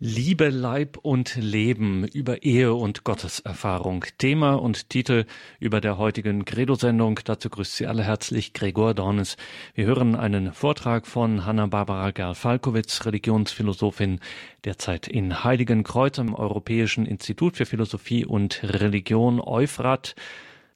Liebe, Leib und Leben über Ehe und Gotteserfahrung. Thema und Titel über der heutigen Credo-Sendung. Dazu grüßt Sie alle herzlich Gregor Dornes. Wir hören einen Vortrag von Hanna-Barbara Gerl-Falkowitz, Religionsphilosophin, derzeit in Heiligenkreuz am Europäischen Institut für Philosophie und Religion Euphrat.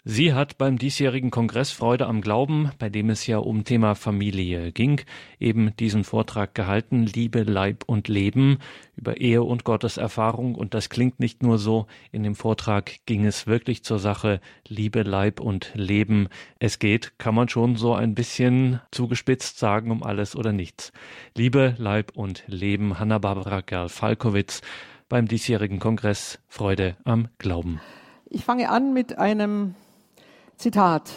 Sie hat beim diesjährigen Kongress Freude am Glauben, bei dem es ja um Thema Familie ging, eben diesen Vortrag gehalten, Liebe, Leib und Leben über Ehe und Gotteserfahrung. Und das klingt nicht nur so. In dem Vortrag ging es wirklich zur Sache Liebe, Leib und Leben. Es geht, kann man schon so ein bisschen zugespitzt sagen, um alles oder nichts. Liebe, Leib und Leben. Hanna-Barbara Gerl-Falkowitz beim diesjährigen Kongress Freude am Glauben. Ich fange an mit einem Zitat.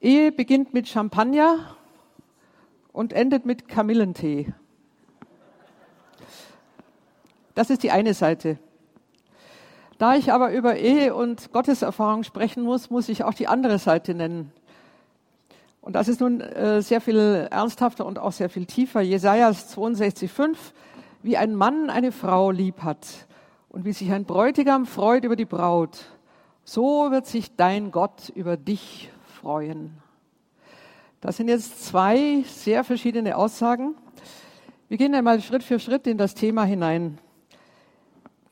Ehe beginnt mit Champagner und endet mit Kamillentee. Das ist die eine Seite. Da ich aber über Ehe und Gotteserfahrung sprechen muss, muss ich auch die andere Seite nennen. Und das ist nun äh, sehr viel ernsthafter und auch sehr viel tiefer. Jesajas 62,5, wie ein Mann eine Frau lieb hat und wie sich ein Bräutigam freut über die Braut, so wird sich dein Gott über dich freuen. Das sind jetzt zwei sehr verschiedene Aussagen. Wir gehen einmal Schritt für Schritt in das Thema hinein.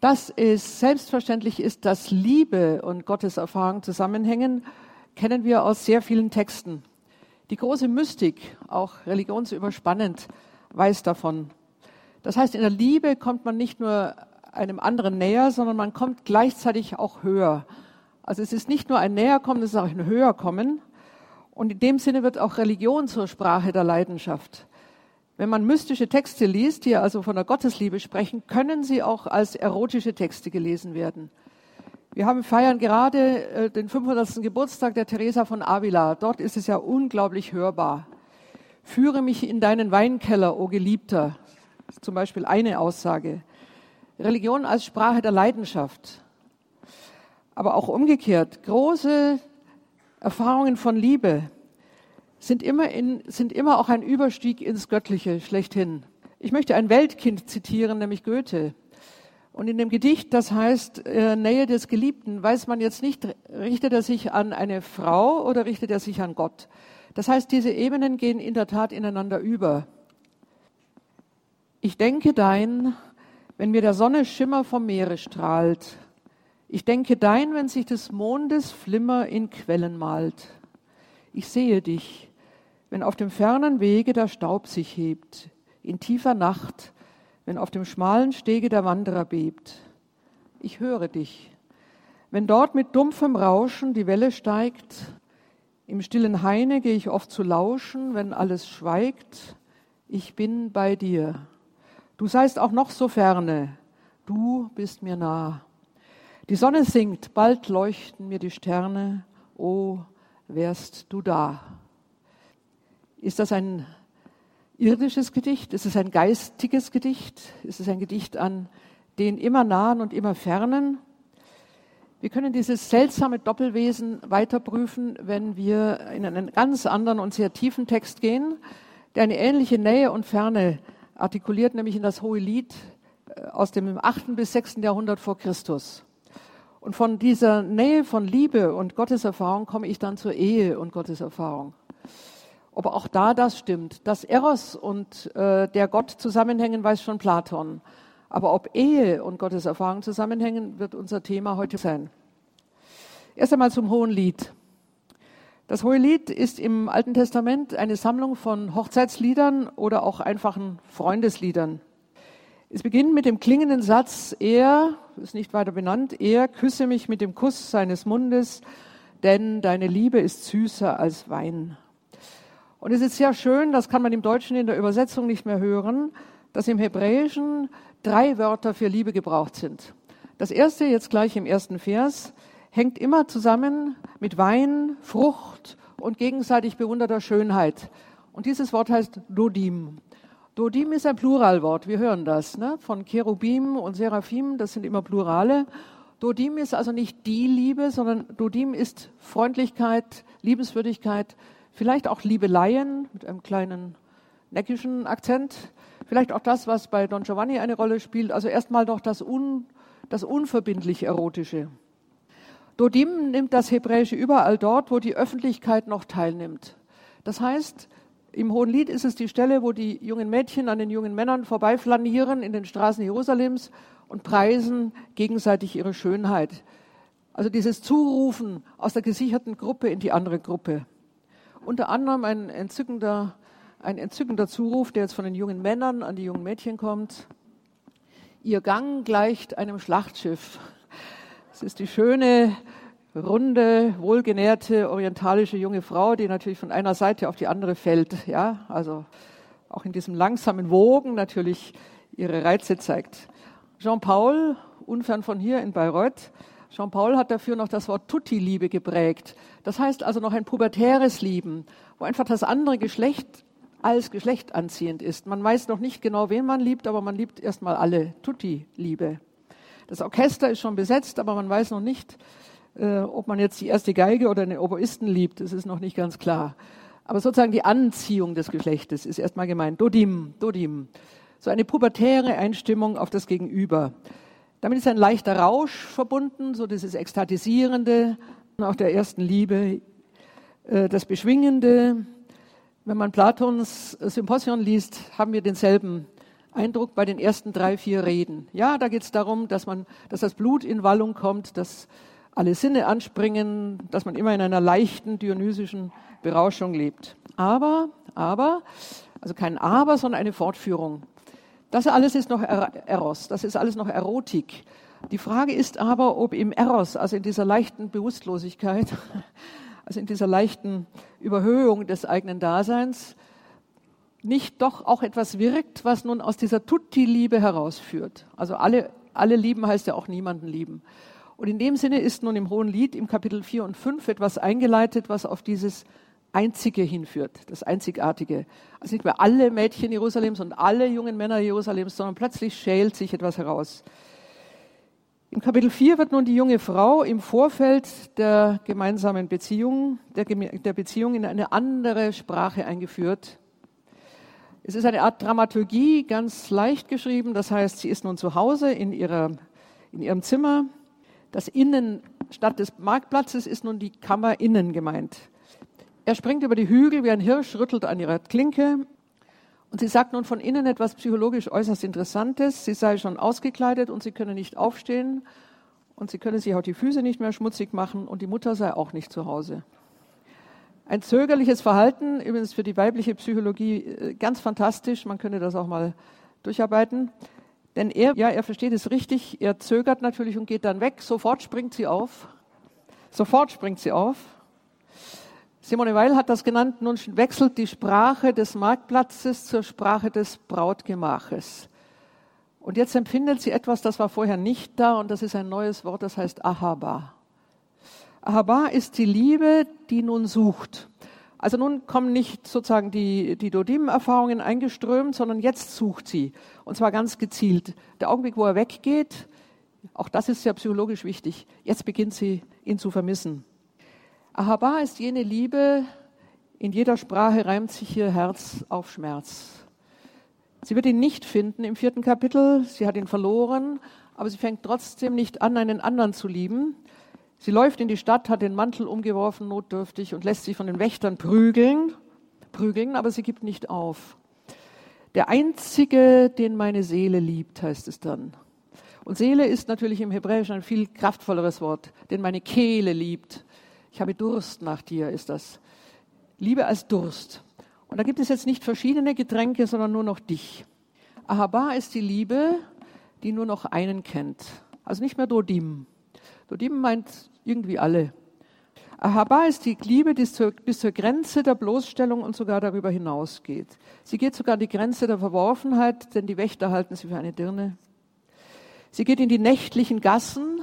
Dass es selbstverständlich ist, dass Liebe und Gottes Erfahrung zusammenhängen, kennen wir aus sehr vielen Texten. Die große Mystik, auch religionsüberspannend, weiß davon. Das heißt, in der Liebe kommt man nicht nur einem anderen näher, sondern man kommt gleichzeitig auch höher. Also es ist nicht nur ein Näherkommen, es ist auch ein Höherkommen. Und in dem Sinne wird auch Religion zur Sprache der Leidenschaft. Wenn man mystische Texte liest, die also von der Gottesliebe sprechen, können sie auch als erotische Texte gelesen werden. Wir haben feiern gerade äh, den 500. Geburtstag der Teresa von Avila. Dort ist es ja unglaublich hörbar. Führe mich in deinen Weinkeller, o oh Geliebter. zum Beispiel eine Aussage. Religion als Sprache der Leidenschaft aber auch umgekehrt. Große Erfahrungen von Liebe sind immer, in, sind immer auch ein Überstieg ins Göttliche schlechthin. Ich möchte ein Weltkind zitieren, nämlich Goethe. Und in dem Gedicht, das heißt äh, Nähe des Geliebten, weiß man jetzt nicht, richtet er sich an eine Frau oder richtet er sich an Gott. Das heißt, diese Ebenen gehen in der Tat ineinander über. Ich denke dein, wenn mir der Sonne Schimmer vom Meere strahlt, ich denke dein, wenn sich des Mondes Flimmer in Quellen malt. Ich sehe dich, wenn auf dem fernen Wege der Staub sich hebt, in tiefer Nacht, wenn auf dem schmalen Stege der Wanderer bebt. Ich höre dich, wenn dort mit dumpfem Rauschen die Welle steigt, im stillen Haine gehe ich oft zu lauschen, wenn alles schweigt, ich bin bei dir. Du seist auch noch so ferne, du bist mir nah. Die Sonne sinkt, bald leuchten mir die Sterne. Oh, wärst du da. Ist das ein irdisches Gedicht? Ist es ein geistiges Gedicht? Ist es ein Gedicht an den immer nahen und immer fernen? Wir können dieses seltsame Doppelwesen weiter prüfen, wenn wir in einen ganz anderen und sehr tiefen Text gehen, der eine ähnliche Nähe und Ferne artikuliert, nämlich in das Hohe Lied äh, aus dem 8. bis 6. Jahrhundert vor Christus. Und von dieser Nähe von Liebe und Gotteserfahrung komme ich dann zur Ehe und Gotteserfahrung. Ob auch da das stimmt. Dass Eros und äh, der Gott zusammenhängen, weiß schon Platon. Aber ob Ehe und Gotteserfahrung zusammenhängen, wird unser Thema heute sein. Erst einmal zum Hohen Lied. Das Hohe Lied ist im Alten Testament eine Sammlung von Hochzeitsliedern oder auch einfachen Freundesliedern. Es beginnt mit dem klingenden Satz, er, ist nicht weiter benannt, er küsse mich mit dem Kuss seines Mundes, denn deine Liebe ist süßer als Wein. Und es ist sehr schön, das kann man im Deutschen in der Übersetzung nicht mehr hören, dass im Hebräischen drei Wörter für Liebe gebraucht sind. Das erste, jetzt gleich im ersten Vers, hängt immer zusammen mit Wein, Frucht und gegenseitig bewunderter Schönheit. Und dieses Wort heißt Dodim. Dodim ist ein Pluralwort, wir hören das, ne? von Cherubim und Seraphim, das sind immer Plurale. Dodim ist also nicht die Liebe, sondern Dodim ist Freundlichkeit, Liebenswürdigkeit, vielleicht auch Liebeleien mit einem kleinen neckischen Akzent. Vielleicht auch das, was bei Don Giovanni eine Rolle spielt. Also erstmal noch das, un, das unverbindlich Erotische. Dodim nimmt das Hebräische überall dort, wo die Öffentlichkeit noch teilnimmt. Das heißt, im Hohen Lied ist es die Stelle, wo die jungen Mädchen an den jungen Männern vorbeiflanieren in den Straßen Jerusalems und preisen gegenseitig ihre Schönheit. Also dieses Zurufen aus der gesicherten Gruppe in die andere Gruppe. Unter anderem ein entzückender, ein entzückender Zuruf, der jetzt von den jungen Männern an die jungen Mädchen kommt. Ihr Gang gleicht einem Schlachtschiff. Es ist die schöne, runde, wohlgenährte, orientalische junge Frau, die natürlich von einer Seite auf die andere fällt. Ja, also auch in diesem langsamen Wogen natürlich ihre Reize zeigt. Jean-Paul, unfern von hier in Bayreuth, Jean-Paul hat dafür noch das Wort Tutti-Liebe geprägt. Das heißt also noch ein pubertäres Lieben, wo einfach das andere Geschlecht als Geschlecht anziehend ist. Man weiß noch nicht genau, wen man liebt, aber man liebt erstmal alle. Tutti-Liebe. Das Orchester ist schon besetzt, aber man weiß noch nicht, äh, ob man jetzt die erste Geige oder den Oboisten liebt. Das ist noch nicht ganz klar. Aber sozusagen die Anziehung des Geschlechtes ist erstmal gemeint. Dodim, Dodim. So eine pubertäre Einstimmung auf das Gegenüber. Damit ist ein leichter Rausch verbunden, so dieses Ekstatisierende, auch der ersten Liebe, äh, das Beschwingende. Wenn man Platons Symposion liest, haben wir denselben Eindruck bei den ersten drei, vier Reden. Ja, da geht es darum, dass, man, dass das Blut in Wallung kommt, dass alle Sinne anspringen, dass man immer in einer leichten dionysischen Berauschung lebt. Aber, aber, also kein Aber, sondern eine Fortführung. Das alles ist noch Eros, das ist alles noch Erotik. Die Frage ist aber, ob im Eros, also in dieser leichten Bewusstlosigkeit, also in dieser leichten Überhöhung des eigenen Daseins, nicht doch auch etwas wirkt, was nun aus dieser Tutti-Liebe herausführt. Also alle, alle lieben heißt ja auch niemanden lieben. Und in dem Sinne ist nun im Hohen Lied im Kapitel 4 und 5 etwas eingeleitet, was auf dieses Einzige hinführt, das Einzigartige. Also nicht mehr alle Mädchen Jerusalems und alle jungen Männer Jerusalems, sondern plötzlich schält sich etwas heraus. Im Kapitel 4 wird nun die junge Frau im Vorfeld der gemeinsamen Beziehung, der, der Beziehung in eine andere Sprache eingeführt, es ist eine Art Dramaturgie, ganz leicht geschrieben. Das heißt, sie ist nun zu Hause in, ihrer, in ihrem Zimmer. Das Innen statt des Marktplatzes ist nun die Kammer innen gemeint. Er springt über die Hügel wie ein Hirsch, rüttelt an ihrer Klinke. Und sie sagt nun von innen etwas psychologisch äußerst Interessantes. Sie sei schon ausgekleidet und sie könne nicht aufstehen. Und sie könne sich auch die Füße nicht mehr schmutzig machen. Und die Mutter sei auch nicht zu Hause. Ein zögerliches Verhalten, übrigens für die weibliche Psychologie äh, ganz fantastisch, man könnte das auch mal durcharbeiten. Denn er, ja, er versteht es richtig, er zögert natürlich und geht dann weg, sofort springt sie auf. Sofort springt sie auf. Simone Weil hat das genannt, nun wechselt die Sprache des Marktplatzes zur Sprache des Brautgemaches. Und jetzt empfindet sie etwas, das war vorher nicht da und das ist ein neues Wort, das heißt Ahaba. Ahaba ist die Liebe, die nun sucht. Also nun kommen nicht sozusagen die, die Dodim-Erfahrungen eingeströmt, sondern jetzt sucht sie. Und zwar ganz gezielt. Der Augenblick, wo er weggeht, auch das ist ja psychologisch wichtig. Jetzt beginnt sie, ihn zu vermissen. Ahaba ist jene Liebe, in jeder Sprache reimt sich ihr Herz auf Schmerz. Sie wird ihn nicht finden im vierten Kapitel. Sie hat ihn verloren, aber sie fängt trotzdem nicht an, einen anderen zu lieben, Sie läuft in die Stadt, hat den Mantel umgeworfen, notdürftig, und lässt sich von den Wächtern prügeln, prügeln, aber sie gibt nicht auf. Der Einzige, den meine Seele liebt, heißt es dann. Und Seele ist natürlich im Hebräischen ein viel kraftvolleres Wort, den meine Kehle liebt. Ich habe Durst nach dir, ist das. Liebe als Durst. Und da gibt es jetzt nicht verschiedene Getränke, sondern nur noch dich. Ahaba ist die Liebe, die nur noch einen kennt. Also nicht mehr Dodim. Dodim meint irgendwie alle. Ahaba ist die Liebe, die zur, bis zur Grenze der Bloßstellung und sogar darüber hinausgeht. Sie geht sogar an die Grenze der Verworfenheit, denn die Wächter halten sie für eine Dirne. Sie geht in die nächtlichen Gassen.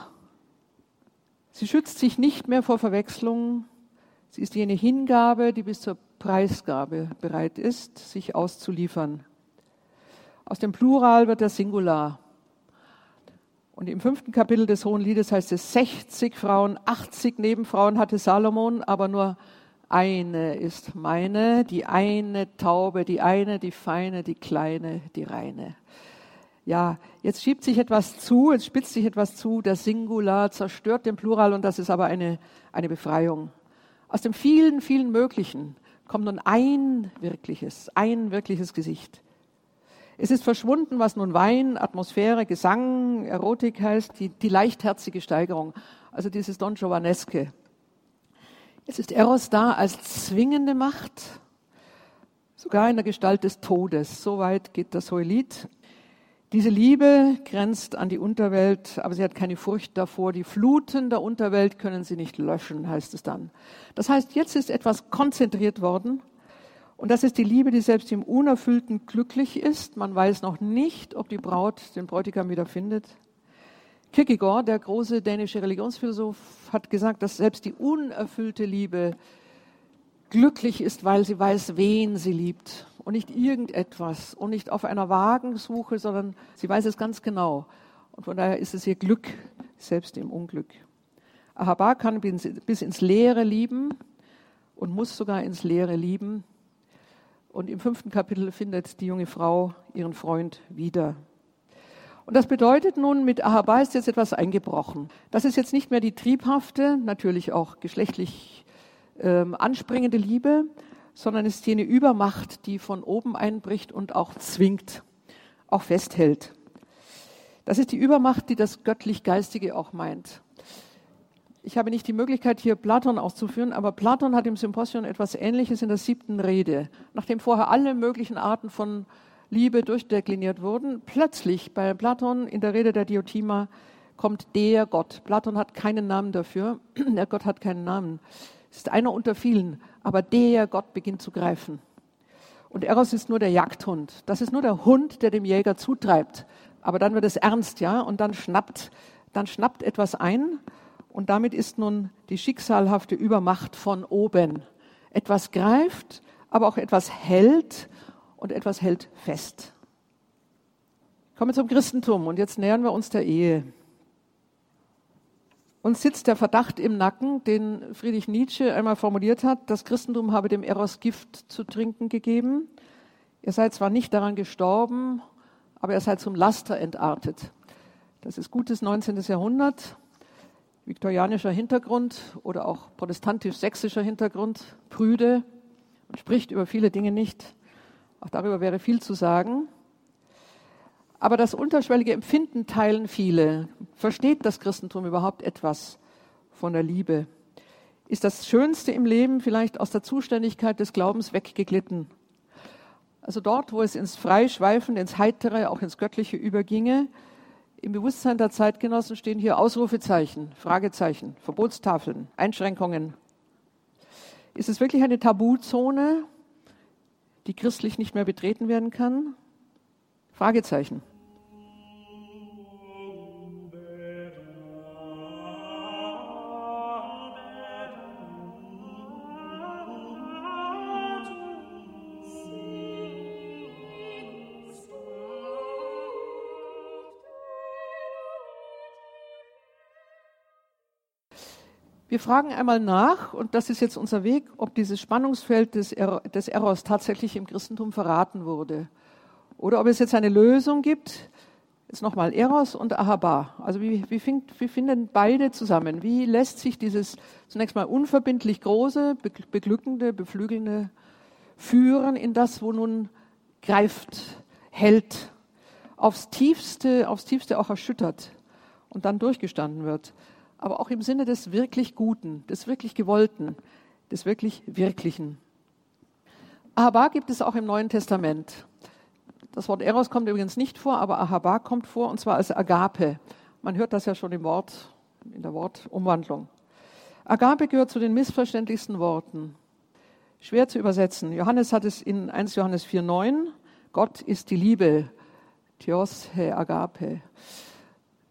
Sie schützt sich nicht mehr vor Verwechslung. Sie ist jene Hingabe, die bis zur Preisgabe bereit ist, sich auszuliefern. Aus dem Plural wird der Singular. Und im fünften Kapitel des Hohen Liedes heißt es, 60 Frauen, 80 Nebenfrauen hatte Salomon, aber nur eine ist meine, die eine Taube, die eine, die feine, die kleine, die reine. Ja, jetzt schiebt sich etwas zu, jetzt spitzt sich etwas zu, das Singular zerstört den Plural und das ist aber eine, eine Befreiung. Aus dem vielen, vielen Möglichen kommt nun ein wirkliches, ein wirkliches Gesicht. Es ist verschwunden, was nun Wein, Atmosphäre, Gesang, Erotik heißt, die, die leichtherzige Steigerung, also dieses Don Giovanesque. Es ist Eros da als zwingende Macht, sogar in der Gestalt des Todes. So weit geht das Hohelied. Diese Liebe grenzt an die Unterwelt, aber sie hat keine Furcht davor. Die Fluten der Unterwelt können sie nicht löschen, heißt es dann. Das heißt, jetzt ist etwas konzentriert worden. Und das ist die Liebe, die selbst im Unerfüllten glücklich ist. Man weiß noch nicht, ob die Braut den Bräutigam wieder findet. Kierkegaard, der große dänische Religionsphilosoph, hat gesagt, dass selbst die unerfüllte Liebe glücklich ist, weil sie weiß, wen sie liebt und nicht irgendetwas und nicht auf einer Wagensuche, sondern sie weiß es ganz genau. Und von daher ist es ihr Glück, selbst im Unglück. Ahaba kann bis ins Leere lieben und muss sogar ins Leere lieben. Und im fünften Kapitel findet die junge Frau ihren Freund wieder. Und das bedeutet nun, mit Ahaba ist jetzt etwas eingebrochen. Das ist jetzt nicht mehr die triebhafte, natürlich auch geschlechtlich ähm, anspringende Liebe, sondern ist jene Übermacht, die von oben einbricht und auch zwingt, auch festhält. Das ist die Übermacht, die das göttlich-geistige auch meint. Ich habe nicht die Möglichkeit, hier Platon auszuführen, aber Platon hat im Symposion etwas Ähnliches in der siebten Rede. Nachdem vorher alle möglichen Arten von Liebe durchdekliniert wurden. Plötzlich bei Platon in der Rede der Diotima kommt der Gott. Platon hat keinen Namen dafür. Der Gott hat keinen Namen. Es ist einer unter vielen, aber der Gott beginnt zu greifen. Und Eros ist nur der Jagdhund. Das ist nur der Hund, der dem Jäger zutreibt. Aber dann wird es ernst, ja, und dann schnappt, dann schnappt etwas ein. Und damit ist nun die schicksalhafte Übermacht von oben. Etwas greift, aber auch etwas hält und etwas hält fest. Kommen wir zum Christentum und jetzt nähern wir uns der Ehe. Uns sitzt der Verdacht im Nacken, den Friedrich Nietzsche einmal formuliert hat, das Christentum habe dem Eros Gift zu trinken gegeben. Ihr seid zwar nicht daran gestorben, aber ihr seid zum Laster entartet. Das ist gutes 19. Jahrhundert, viktorianischer Hintergrund oder auch protestantisch-sächsischer Hintergrund, prüde und spricht über viele Dinge nicht. Auch darüber wäre viel zu sagen. Aber das unterschwellige Empfinden teilen viele. Versteht das Christentum überhaupt etwas von der Liebe? Ist das Schönste im Leben vielleicht aus der Zuständigkeit des Glaubens weggeglitten? Also dort, wo es ins Freischweifende, ins Heitere, auch ins Göttliche überginge, im Bewusstsein der Zeitgenossen stehen hier Ausrufezeichen, Fragezeichen, Verbotstafeln, Einschränkungen. Ist es wirklich eine Tabuzone, die christlich nicht mehr betreten werden kann? Fragezeichen. Wir fragen einmal nach, und das ist jetzt unser Weg, ob dieses Spannungsfeld des, er des Eros tatsächlich im Christentum verraten wurde. Oder ob es jetzt eine Lösung gibt, jetzt nochmal Eros und Ahaba. Also wie, wie, find, wie finden beide zusammen? Wie lässt sich dieses zunächst mal unverbindlich große, beglückende, beflügelnde führen in das, wo nun greift, hält, aufs Tiefste, aufs Tiefste auch erschüttert und dann durchgestanden wird aber auch im Sinne des wirklich Guten, des wirklich Gewollten, des wirklich Wirklichen. Ahaba gibt es auch im Neuen Testament. Das Wort Eros kommt übrigens nicht vor, aber Ahaba kommt vor, und zwar als Agape. Man hört das ja schon im Wort, in der Wortumwandlung. Agape gehört zu den missverständlichsten Worten. Schwer zu übersetzen. Johannes hat es in 1 Johannes 4,9. Gott ist die Liebe. Theos he agape.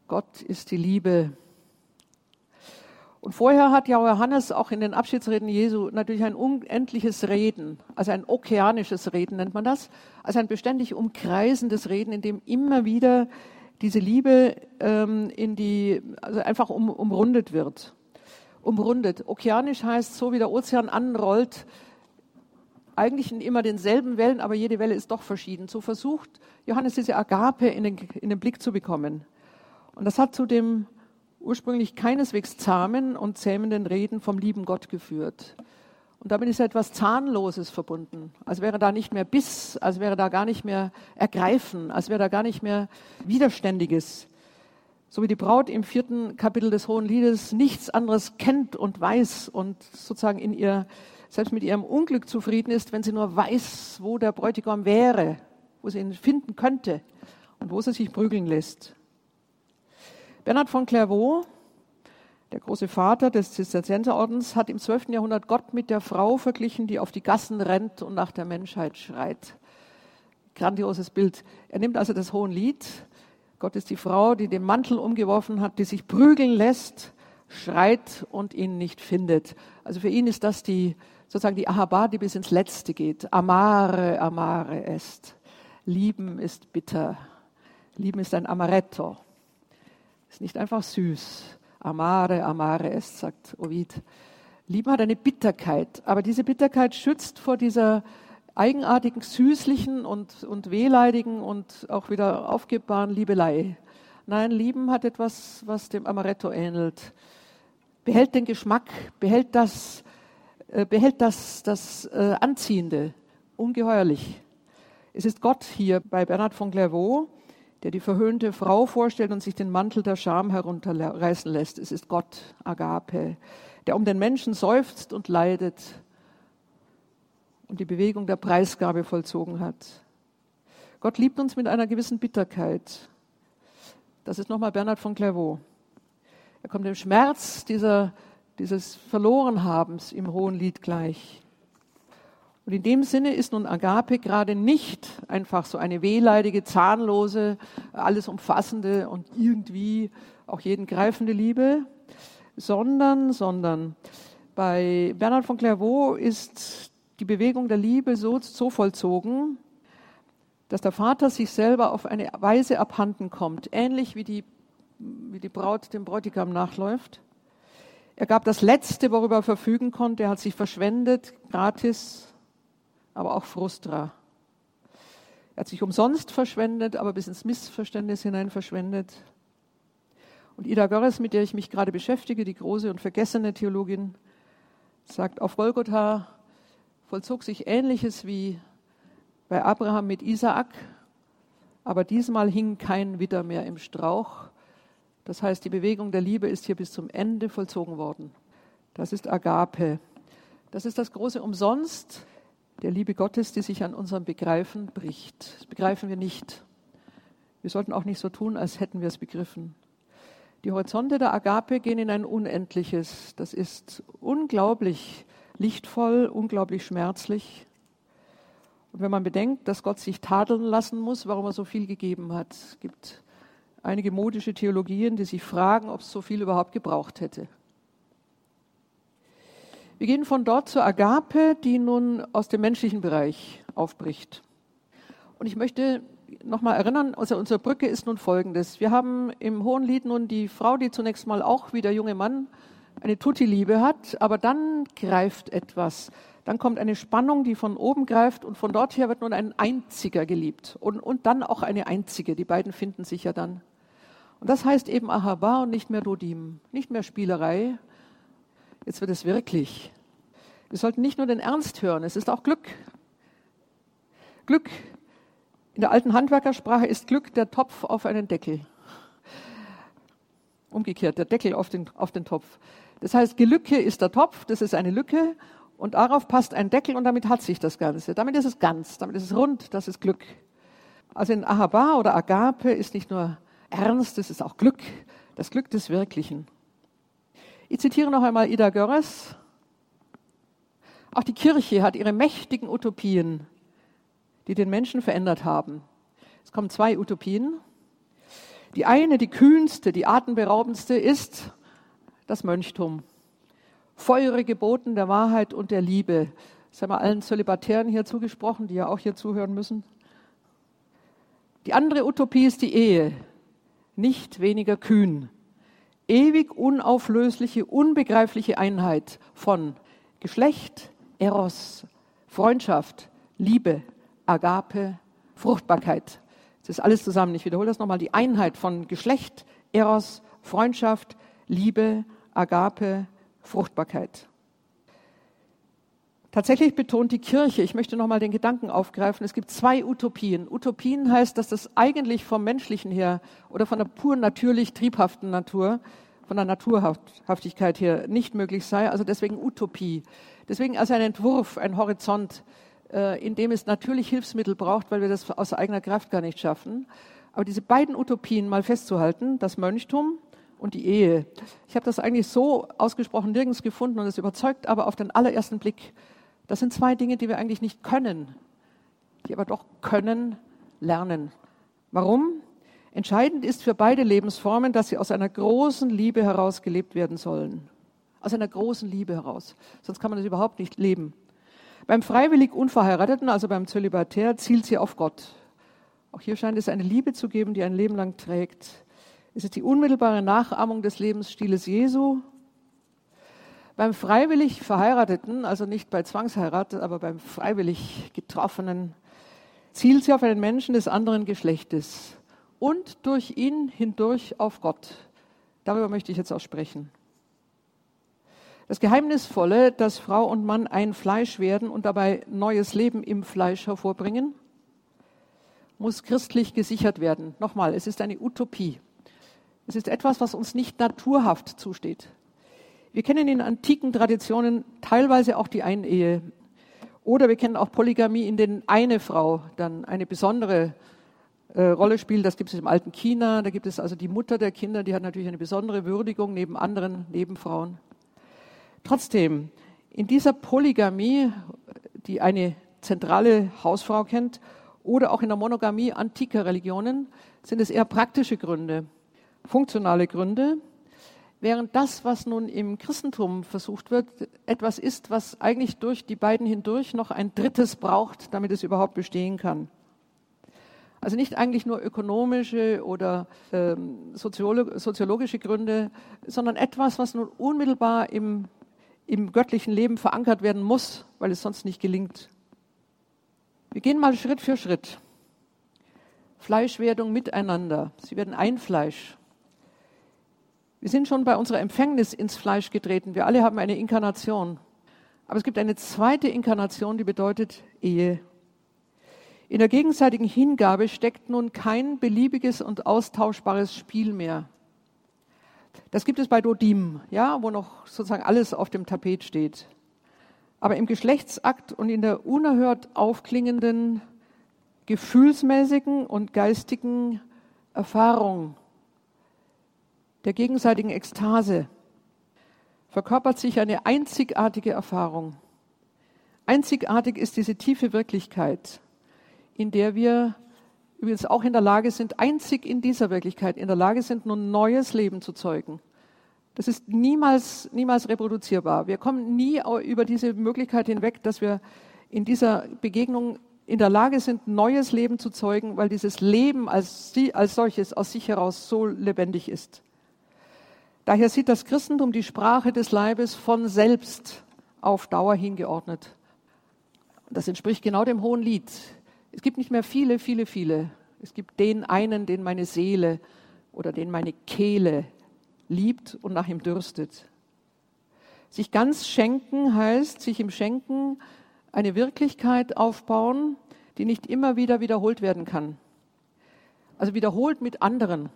Gott ist die Liebe. Und vorher hat ja Johannes auch in den Abschiedsreden Jesu natürlich ein unendliches Reden, also ein okeanisches Reden nennt man das, also ein beständig umkreisendes Reden, in dem immer wieder diese Liebe ähm, in die, also einfach um, umrundet wird. umrundet. Okeanisch heißt so, wie der Ozean anrollt, eigentlich in immer denselben Wellen, aber jede Welle ist doch verschieden. So versucht Johannes diese Agape in den, in den Blick zu bekommen. Und das hat zu dem ursprünglich keineswegs zahmen und zähmenden Reden vom lieben Gott geführt. Und damit ist etwas Zahnloses verbunden, als wäre da nicht mehr Biss, als wäre da gar nicht mehr Ergreifen, als wäre da gar nicht mehr Widerständiges. So wie die Braut im vierten Kapitel des Hohen Liedes nichts anderes kennt und weiß und sozusagen in ihr, selbst mit ihrem Unglück zufrieden ist, wenn sie nur weiß, wo der Bräutigam wäre, wo sie ihn finden könnte und wo sie sich prügeln lässt. Bernhard von Clairvaux der große Vater des Zisterzienserordens hat im 12. Jahrhundert Gott mit der Frau verglichen, die auf die Gassen rennt und nach der Menschheit schreit. Grandioses Bild. Er nimmt also das Hohenlied. Gott ist die Frau, die den Mantel umgeworfen hat, die sich prügeln lässt, schreit und ihn nicht findet. Also für ihn ist das die, sozusagen die Ahaba, die bis ins Letzte geht. Amare, amare est. Lieben ist bitter. Lieben ist ein Amaretto. Ist nicht einfach süß Amare, amare est, sagt Ovid. Lieben hat eine Bitterkeit, aber diese Bitterkeit schützt vor dieser eigenartigen, süßlichen und, und wehleidigen und auch wieder aufgebbaren Liebelei. Nein, Lieben hat etwas, was dem Amaretto ähnelt. Behält den Geschmack, behält das, äh, behält das, das äh, Anziehende, ungeheuerlich. Es ist Gott hier bei Bernhard von Clairvaux, der die verhöhnte Frau vorstellt und sich den Mantel der Scham herunterreißen lässt. Es ist Gott, Agape, der um den Menschen seufzt und leidet und die Bewegung der Preisgabe vollzogen hat. Gott liebt uns mit einer gewissen Bitterkeit. Das ist nochmal Bernhard von Clairvaux. Er kommt dem Schmerz dieser, dieses Verlorenhabens im Hohen Lied gleich. Und in dem Sinne ist nun Agape gerade nicht einfach so eine wehleidige, zahnlose, alles umfassende und irgendwie auch jeden greifende Liebe, sondern, sondern bei Bernhard von Clairvaux ist die Bewegung der Liebe so, so vollzogen, dass der Vater sich selber auf eine Weise abhanden kommt, ähnlich wie die, wie die Braut dem Bräutigam nachläuft. Er gab das Letzte, worüber er verfügen konnte. Er hat sich verschwendet, gratis, aber auch Frustra. Er hat sich umsonst verschwendet, aber bis ins Missverständnis hinein verschwendet. Und Ida Görres, mit der ich mich gerade beschäftige, die große und vergessene Theologin, sagt, auf Golgotha vollzog sich Ähnliches wie bei Abraham mit Isaak, aber diesmal hing kein Widder mehr im Strauch. Das heißt, die Bewegung der Liebe ist hier bis zum Ende vollzogen worden. Das ist Agape. Das ist das große Umsonst, der Liebe Gottes, die sich an unserem Begreifen bricht. Das begreifen wir nicht. Wir sollten auch nicht so tun, als hätten wir es begriffen. Die Horizonte der Agape gehen in ein Unendliches. Das ist unglaublich lichtvoll, unglaublich schmerzlich. Und wenn man bedenkt, dass Gott sich tadeln lassen muss, warum er so viel gegeben hat, es gibt einige modische Theologien, die sich fragen, ob es so viel überhaupt gebraucht hätte. Wir gehen von dort zur Agape, die nun aus dem menschlichen Bereich aufbricht. Und ich möchte nochmal erinnern, also unsere Brücke ist nun folgendes. Wir haben im Hohen Lied nun die Frau, die zunächst mal auch wie der junge Mann eine Tutti-Liebe hat, aber dann greift etwas. Dann kommt eine Spannung, die von oben greift und von dort her wird nun ein Einziger geliebt und, und dann auch eine Einzige. Die beiden finden sich ja dann. Und das heißt eben Ahaba und nicht mehr Dodim, nicht mehr Spielerei, Jetzt wird es wirklich. Wir sollten nicht nur den Ernst hören, es ist auch Glück. Glück. In der alten Handwerkersprache ist Glück der Topf auf einen Deckel. Umgekehrt, der Deckel auf den, auf den Topf. Das heißt, Gelücke ist der Topf, das ist eine Lücke und darauf passt ein Deckel und damit hat sich das Ganze. Damit ist es ganz, damit ist es rund, das ist Glück. Also in Ahaba oder Agape ist nicht nur Ernst, es ist auch Glück, das Glück des Wirklichen. Ich zitiere noch einmal Ida Görres. Auch die Kirche hat ihre mächtigen Utopien, die den Menschen verändert haben. Es kommen zwei Utopien. Die eine, die kühnste, die atemberaubendste ist das Mönchtum. Feurige Boten der Wahrheit und der Liebe. Das haben wir allen Zölibatären hier zugesprochen, die ja auch hier zuhören müssen. Die andere Utopie ist die Ehe. Nicht weniger kühn. Ewig unauflösliche, unbegreifliche Einheit von Geschlecht, Eros, Freundschaft, Liebe, Agape, Fruchtbarkeit. Das ist alles zusammen. Ich wiederhole das nochmal. Die Einheit von Geschlecht, Eros, Freundschaft, Liebe, Agape, Fruchtbarkeit. Tatsächlich betont die Kirche, ich möchte nochmal den Gedanken aufgreifen, es gibt zwei Utopien. Utopien heißt, dass das eigentlich vom Menschlichen her oder von der pur natürlich triebhaften Natur, von der Naturhaftigkeit her nicht möglich sei. Also deswegen Utopie. Deswegen also ein Entwurf, ein Horizont, äh, in dem es natürlich Hilfsmittel braucht, weil wir das aus eigener Kraft gar nicht schaffen. Aber diese beiden Utopien mal festzuhalten, das Mönchtum und die Ehe. Ich habe das eigentlich so ausgesprochen nirgends gefunden und es überzeugt aber auf den allerersten Blick das sind zwei Dinge, die wir eigentlich nicht können, die aber doch können lernen. Warum? Entscheidend ist für beide Lebensformen, dass sie aus einer großen Liebe heraus gelebt werden sollen. Aus einer großen Liebe heraus. Sonst kann man das überhaupt nicht leben. Beim freiwillig Unverheirateten, also beim Zölibatär, zielt sie auf Gott. Auch hier scheint es eine Liebe zu geben, die ein Leben lang trägt. Es ist die unmittelbare Nachahmung des Lebensstiles Jesu beim freiwillig Verheirateten, also nicht bei Zwangsheirat, aber beim freiwillig Getroffenen, zielt sie auf einen Menschen des anderen Geschlechtes und durch ihn hindurch auf Gott. Darüber möchte ich jetzt auch sprechen. Das Geheimnisvolle, dass Frau und Mann ein Fleisch werden und dabei neues Leben im Fleisch hervorbringen, muss christlich gesichert werden. Nochmal, es ist eine Utopie. Es ist etwas, was uns nicht naturhaft zusteht. Wir kennen in antiken Traditionen teilweise auch die Einehe. Oder wir kennen auch Polygamie, in denen eine Frau dann eine besondere äh, Rolle spielt. Das gibt es im alten China. Da gibt es also die Mutter der Kinder, die hat natürlich eine besondere Würdigung neben anderen Nebenfrauen. Trotzdem, in dieser Polygamie, die eine zentrale Hausfrau kennt, oder auch in der Monogamie antiker Religionen, sind es eher praktische Gründe, funktionale Gründe, Während das, was nun im Christentum versucht wird, etwas ist, was eigentlich durch die beiden hindurch noch ein drittes braucht, damit es überhaupt bestehen kann. Also nicht eigentlich nur ökonomische oder ähm, soziologische Gründe, sondern etwas, was nun unmittelbar im, im göttlichen Leben verankert werden muss, weil es sonst nicht gelingt. Wir gehen mal Schritt für Schritt. Fleischwerdung miteinander. Sie werden ein Fleisch. Wir sind schon bei unserer Empfängnis ins Fleisch getreten. Wir alle haben eine Inkarnation. Aber es gibt eine zweite Inkarnation, die bedeutet Ehe. In der gegenseitigen Hingabe steckt nun kein beliebiges und austauschbares Spiel mehr. Das gibt es bei Dodim, ja, wo noch sozusagen alles auf dem Tapet steht. Aber im Geschlechtsakt und in der unerhört aufklingenden gefühlsmäßigen und geistigen Erfahrung der gegenseitigen Ekstase verkörpert sich eine einzigartige Erfahrung. Einzigartig ist diese tiefe Wirklichkeit, in der wir übrigens auch in der Lage sind, einzig in dieser Wirklichkeit in der Lage sind, nun neues Leben zu zeugen. Das ist niemals, niemals reproduzierbar. Wir kommen nie über diese Möglichkeit hinweg, dass wir in dieser Begegnung in der Lage sind, neues Leben zu zeugen, weil dieses Leben als, als solches aus sich heraus so lebendig ist. Daher sieht das Christentum die Sprache des Leibes von selbst auf Dauer hingeordnet. Das entspricht genau dem hohen Lied. Es gibt nicht mehr viele, viele, viele. Es gibt den einen, den meine Seele oder den meine Kehle liebt und nach ihm dürstet. Sich ganz schenken heißt, sich im Schenken eine Wirklichkeit aufbauen, die nicht immer wieder wiederholt werden kann. Also wiederholt mit anderen.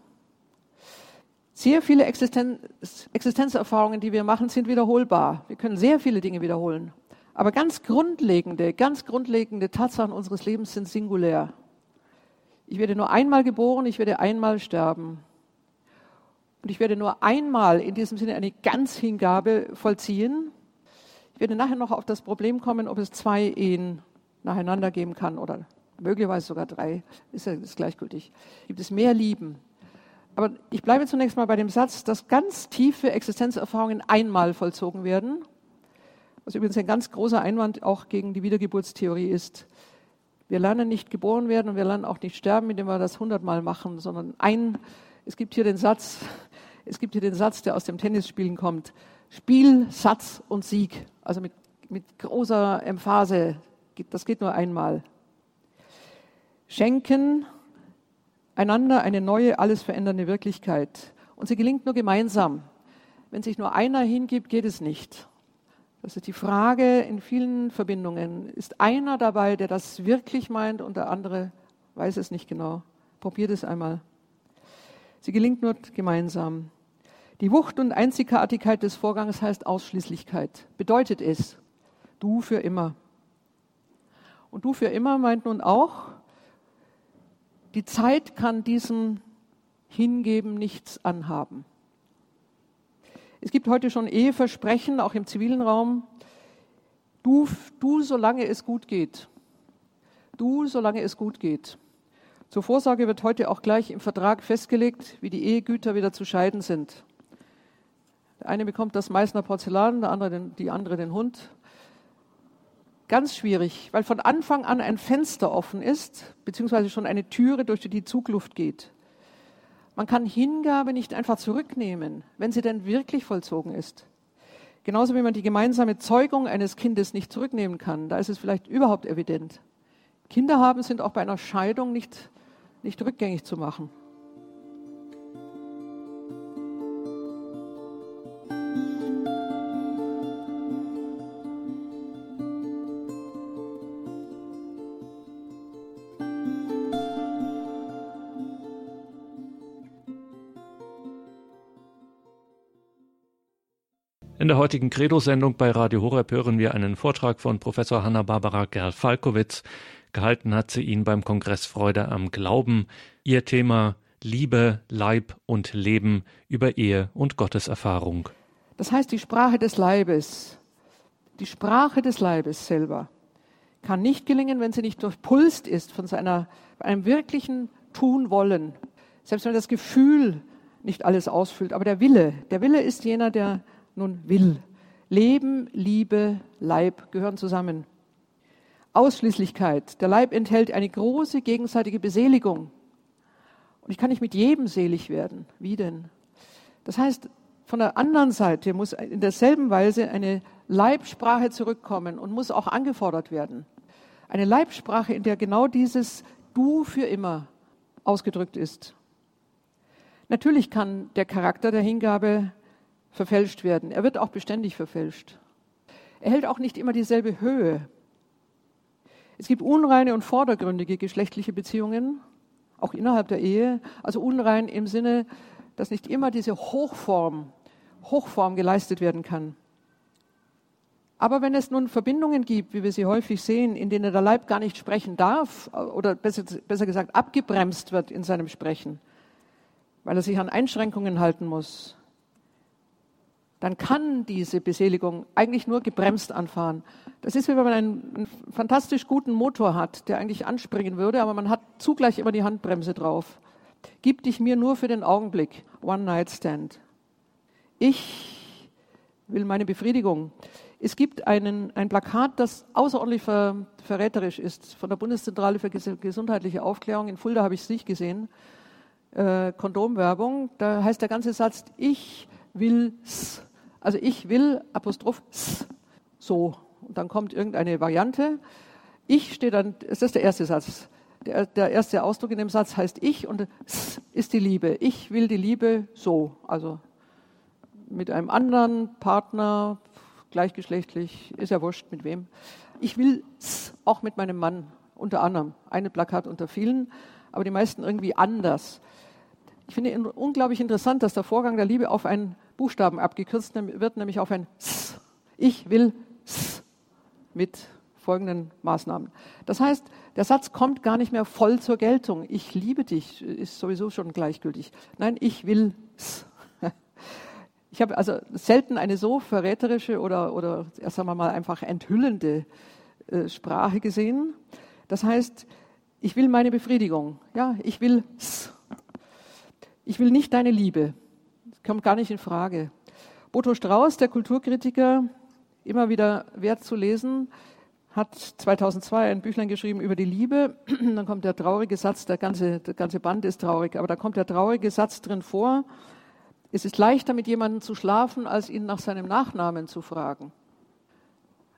Sehr viele Existenz, Existenzerfahrungen, die wir machen, sind wiederholbar. Wir können sehr viele Dinge wiederholen. Aber ganz grundlegende, ganz grundlegende Tatsachen unseres Lebens sind singulär. Ich werde nur einmal geboren, ich werde einmal sterben. Und ich werde nur einmal in diesem Sinne eine Ganzhingabe vollziehen. Ich werde nachher noch auf das Problem kommen, ob es zwei Ehen nacheinander geben kann oder möglicherweise sogar drei. Ist ja ist gleichgültig. Gibt es mehr Lieben? Aber ich bleibe zunächst mal bei dem Satz, dass ganz tiefe Existenzerfahrungen einmal vollzogen werden, was übrigens ein ganz großer Einwand auch gegen die Wiedergeburtstheorie ist. Wir lernen nicht geboren werden und wir lernen auch nicht sterben, indem wir das hundertmal machen, sondern ein, es gibt hier den Satz, Es gibt hier den Satz, der aus dem Tennisspielen kommt. Spiel, Satz und Sieg. Also mit, mit großer Emphase. Das geht nur einmal. Schenken einander eine neue, alles verändernde Wirklichkeit. Und sie gelingt nur gemeinsam. Wenn sich nur einer hingibt, geht es nicht. Das ist die Frage in vielen Verbindungen. Ist einer dabei, der das wirklich meint und der andere weiß es nicht genau? Probiert es einmal. Sie gelingt nur gemeinsam. Die Wucht und Einzigartigkeit des Vorgangs heißt Ausschließlichkeit. Bedeutet es, du für immer. Und du für immer meint nun auch, die Zeit kann diesem Hingeben nichts anhaben. Es gibt heute schon Eheversprechen, auch im zivilen Raum. Du, du, solange es gut geht. Du, solange es gut geht. Zur Vorsorge wird heute auch gleich im Vertrag festgelegt, wie die Ehegüter wieder zu scheiden sind. Der eine bekommt das Meißner Porzellan, der andere den, die andere den Hund. Ganz schwierig, weil von Anfang an ein Fenster offen ist, beziehungsweise schon eine Türe, durch die die Zugluft geht. Man kann Hingabe nicht einfach zurücknehmen, wenn sie denn wirklich vollzogen ist. Genauso wie man die gemeinsame Zeugung eines Kindes nicht zurücknehmen kann. Da ist es vielleicht überhaupt evident. Kinder haben sind auch bei einer Scheidung nicht, nicht rückgängig zu machen. In der heutigen Credo-Sendung bei Radio Horeb hören wir einen Vortrag von Professor Hanna-Barbara Gerl-Falkowitz. Gehalten hat sie ihn beim Kongress Freude am Glauben. Ihr Thema Liebe, Leib und Leben über Ehe und Gotteserfahrung. Das heißt, die Sprache des Leibes, die Sprache des Leibes selber kann nicht gelingen, wenn sie nicht durchpulst ist von seiner, einem wirklichen Tun wollen. Selbst wenn das Gefühl nicht alles ausfüllt, aber der Wille, der Wille ist jener, der nun will. Leben, Liebe, Leib gehören zusammen. Ausschließlichkeit. Der Leib enthält eine große gegenseitige Beseligung. Und ich kann nicht mit jedem selig werden. Wie denn? Das heißt, von der anderen Seite muss in derselben Weise eine Leibsprache zurückkommen und muss auch angefordert werden. Eine Leibsprache, in der genau dieses Du für immer ausgedrückt ist. Natürlich kann der Charakter der Hingabe verfälscht werden. Er wird auch beständig verfälscht. Er hält auch nicht immer dieselbe Höhe. Es gibt unreine und vordergründige geschlechtliche Beziehungen, auch innerhalb der Ehe. Also unrein im Sinne, dass nicht immer diese Hochform, Hochform geleistet werden kann. Aber wenn es nun Verbindungen gibt, wie wir sie häufig sehen, in denen der Leib gar nicht sprechen darf oder besser, besser gesagt abgebremst wird in seinem Sprechen, weil er sich an Einschränkungen halten muss, dann kann diese Beseligung eigentlich nur gebremst anfahren. Das ist wie wenn man einen, einen, fantastisch guten Motor hat, der eigentlich anspringen würde, aber man hat zugleich immer die Handbremse drauf. Gib dich mir nur für den Augenblick. One Night Stand. Ich will meine Befriedigung. Es gibt einen, ein Plakat, das außerordentlich ver, verräterisch ist, von der Bundeszentrale für gesundheitliche Aufklärung. In Fulda habe ich es nicht gesehen. Äh, Kondomwerbung. Da heißt der ganze Satz, ich will's. Also ich will, Apostroph, so. Und dann kommt irgendeine Variante. Ich steht dann, das ist der erste Satz. Der, der erste Ausdruck in dem Satz heißt ich und s ist die Liebe. Ich will die Liebe so. Also mit einem anderen Partner, gleichgeschlechtlich, ist ja wurscht mit wem. Ich will es auch mit meinem Mann, unter anderem. Eine Plakat unter vielen, aber die meisten irgendwie anders. Ich finde unglaublich interessant, dass der Vorgang der Liebe auf einen Buchstaben abgekürzt wird, nämlich auf ein S. Ich will S mit folgenden Maßnahmen. Das heißt, der Satz kommt gar nicht mehr voll zur Geltung. Ich liebe dich ist sowieso schon gleichgültig. Nein, ich will S. Ich habe also selten eine so verräterische oder, oder sagen wir mal, einfach enthüllende äh, Sprache gesehen. Das heißt, ich will meine Befriedigung. Ja, ich will S. Ich will nicht deine Liebe. Das kommt gar nicht in Frage. Boto Strauß, der Kulturkritiker, immer wieder wert zu lesen, hat 2002 ein Büchlein geschrieben über die Liebe. Dann kommt der traurige Satz, der ganze, der ganze Band ist traurig, aber da kommt der traurige Satz drin vor. Es ist leichter, mit jemandem zu schlafen, als ihn nach seinem Nachnamen zu fragen.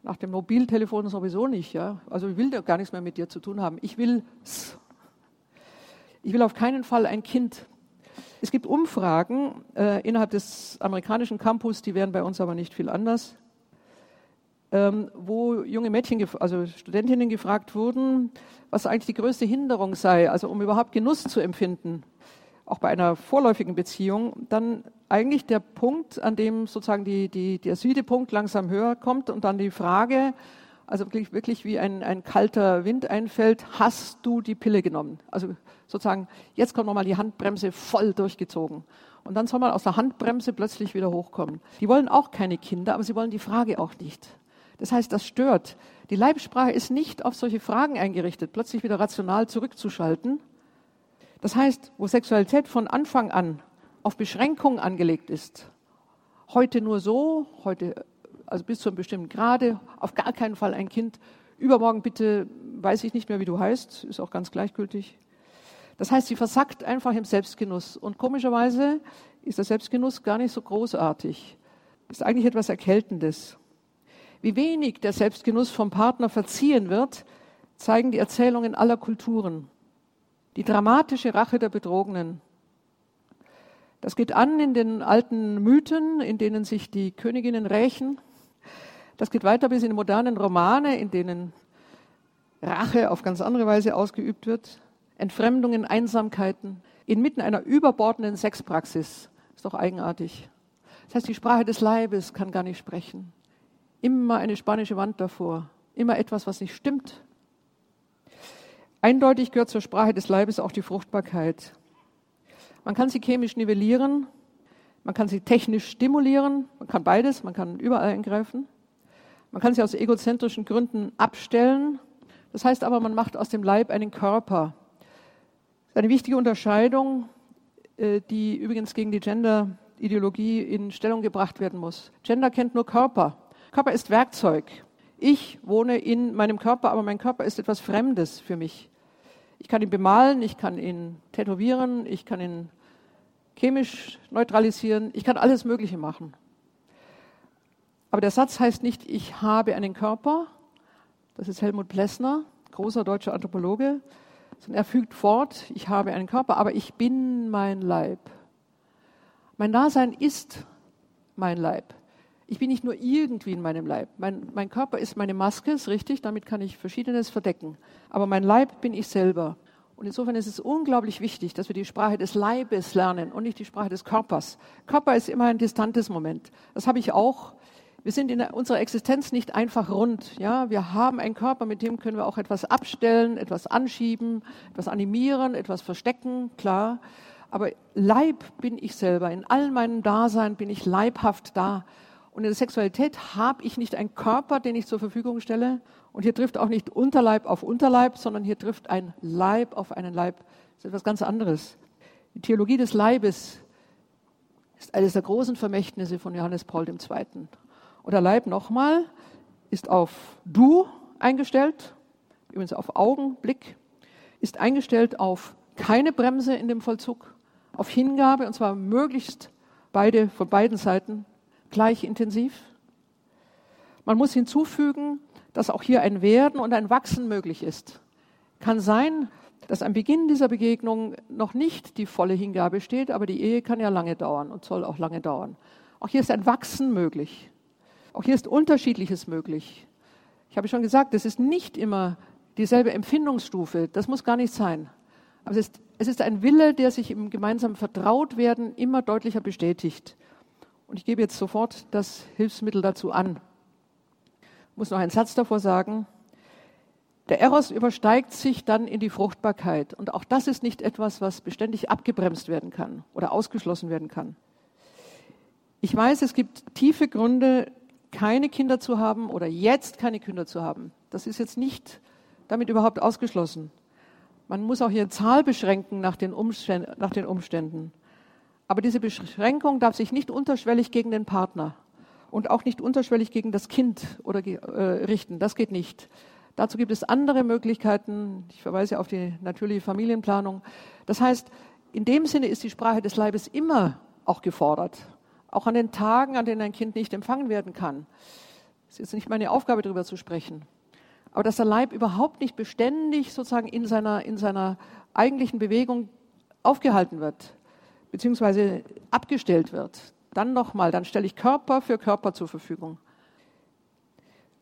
Nach dem Mobiltelefon sowieso nicht, ja. Also ich will gar nichts mehr mit dir zu tun haben. Ich will, ich will auf keinen Fall ein Kind. Es gibt Umfragen äh, innerhalb des amerikanischen Campus, die wären bei uns aber nicht viel anders ähm, wo junge Mädchen, also Studentinnen gefragt wurden, was eigentlich die größte Hinderung sei, also um überhaupt Genuss zu empfinden, auch bei einer vorläufigen Beziehung, dann eigentlich der Punkt, an dem sozusagen die, die, der Südepunkt langsam höher kommt und dann die Frage, also wirklich, wirklich wie ein, ein kalter Wind einfällt, hast du die Pille genommen? Also sozusagen, jetzt kommt nochmal die Handbremse voll durchgezogen. Und dann soll man aus der Handbremse plötzlich wieder hochkommen. Die wollen auch keine Kinder, aber sie wollen die Frage auch nicht. Das heißt, das stört. Die Leibsprache ist nicht auf solche Fragen eingerichtet, plötzlich wieder rational zurückzuschalten. Das heißt, wo Sexualität von Anfang an auf Beschränkungen angelegt ist, heute nur so, heute also bis zu einem bestimmten Grade, auf gar keinen Fall ein Kind, übermorgen bitte weiß ich nicht mehr, wie du heißt, ist auch ganz gleichgültig. Das heißt, sie versackt einfach im Selbstgenuss. Und komischerweise ist der Selbstgenuss gar nicht so großartig. Ist eigentlich etwas Erkältendes. Wie wenig der Selbstgenuss vom Partner verziehen wird, zeigen die Erzählungen aller Kulturen. Die dramatische Rache der Betrogenen. Das geht an in den alten Mythen, in denen sich die Königinnen rächen. Das geht weiter bis in die modernen Romane, in denen Rache auf ganz andere Weise ausgeübt wird. Entfremdungen, Einsamkeiten, inmitten einer überbordenden Sexpraxis. Ist doch eigenartig. Das heißt, die Sprache des Leibes kann gar nicht sprechen. Immer eine spanische Wand davor, immer etwas, was nicht stimmt. Eindeutig gehört zur Sprache des Leibes auch die Fruchtbarkeit. Man kann sie chemisch nivellieren, man kann sie technisch stimulieren, man kann beides, man kann überall eingreifen. Man kann sie aus egozentrischen Gründen abstellen. Das heißt aber, man macht aus dem Leib einen Körper. Das ist eine wichtige Unterscheidung, äh, die übrigens gegen die Gender-Ideologie in Stellung gebracht werden muss. Gender kennt nur Körper. Körper ist Werkzeug. Ich wohne in meinem Körper, aber mein Körper ist etwas Fremdes für mich. Ich kann ihn bemalen, ich kann ihn tätowieren, ich kann ihn chemisch neutralisieren, ich kann alles Mögliche machen. Aber der Satz heißt nicht, ich habe einen Körper, das ist Helmut Plessner, großer deutscher Anthropologe, sondern er fügt fort, ich habe einen Körper, aber ich bin mein Leib. Mein Dasein ist mein Leib. Ich bin nicht nur irgendwie in meinem Leib. Mein, mein Körper ist meine Maske, ist richtig, damit kann ich Verschiedenes verdecken. Aber mein Leib bin ich selber. Und insofern ist es unglaublich wichtig, dass wir die Sprache des Leibes lernen und nicht die Sprache des Körpers. Körper ist immer ein distantes Moment. Das habe ich auch. Wir sind in unserer Existenz nicht einfach rund. Ja, wir haben einen Körper, mit dem können wir auch etwas abstellen, etwas anschieben, etwas animieren, etwas verstecken, klar. Aber Leib bin ich selber. In all meinem Dasein bin ich leibhaft da. Und in der Sexualität habe ich nicht einen Körper, den ich zur Verfügung stelle. Und hier trifft auch nicht Unterleib auf Unterleib, sondern hier trifft ein Leib auf einen Leib. Das ist etwas ganz anderes. Die Theologie des Leibes ist eines der großen Vermächtnisse von Johannes Paul II. Und der Leib nochmal ist auf Du eingestellt, übrigens auf Augenblick, ist eingestellt auf keine Bremse in dem Vollzug, auf Hingabe, und zwar möglichst beide von beiden Seiten gleich intensiv. Man muss hinzufügen, dass auch hier ein Werden und ein Wachsen möglich ist. Kann sein, dass am Beginn dieser Begegnung noch nicht die volle Hingabe steht, aber die Ehe kann ja lange dauern und soll auch lange dauern. Auch hier ist ein Wachsen möglich. Auch hier ist Unterschiedliches möglich. Ich habe schon gesagt, es ist nicht immer dieselbe Empfindungsstufe. Das muss gar nicht sein. Aber es ist, es ist ein Wille, der sich im gemeinsamen Vertrautwerden immer deutlicher bestätigt. Und ich gebe jetzt sofort das Hilfsmittel dazu an. Ich muss noch einen Satz davor sagen. Der Eros übersteigt sich dann in die Fruchtbarkeit. Und auch das ist nicht etwas, was beständig abgebremst werden kann oder ausgeschlossen werden kann. Ich weiß, es gibt tiefe Gründe, keine Kinder zu haben oder jetzt keine Kinder zu haben. Das ist jetzt nicht damit überhaupt ausgeschlossen. Man muss auch hier Zahl beschränken nach den Umständen. Aber diese Beschränkung darf sich nicht unterschwellig gegen den Partner und auch nicht unterschwellig gegen das Kind oder äh, richten. Das geht nicht. Dazu gibt es andere Möglichkeiten. Ich verweise auf die natürliche Familienplanung. Das heißt, in dem Sinne ist die Sprache des Leibes immer auch gefordert. Auch an den Tagen, an denen ein Kind nicht empfangen werden kann. Es ist nicht meine Aufgabe, darüber zu sprechen. Aber dass der Leib überhaupt nicht beständig sozusagen in seiner, in seiner eigentlichen Bewegung aufgehalten wird, beziehungsweise abgestellt wird. Dann nochmal, dann stelle ich Körper für Körper zur Verfügung.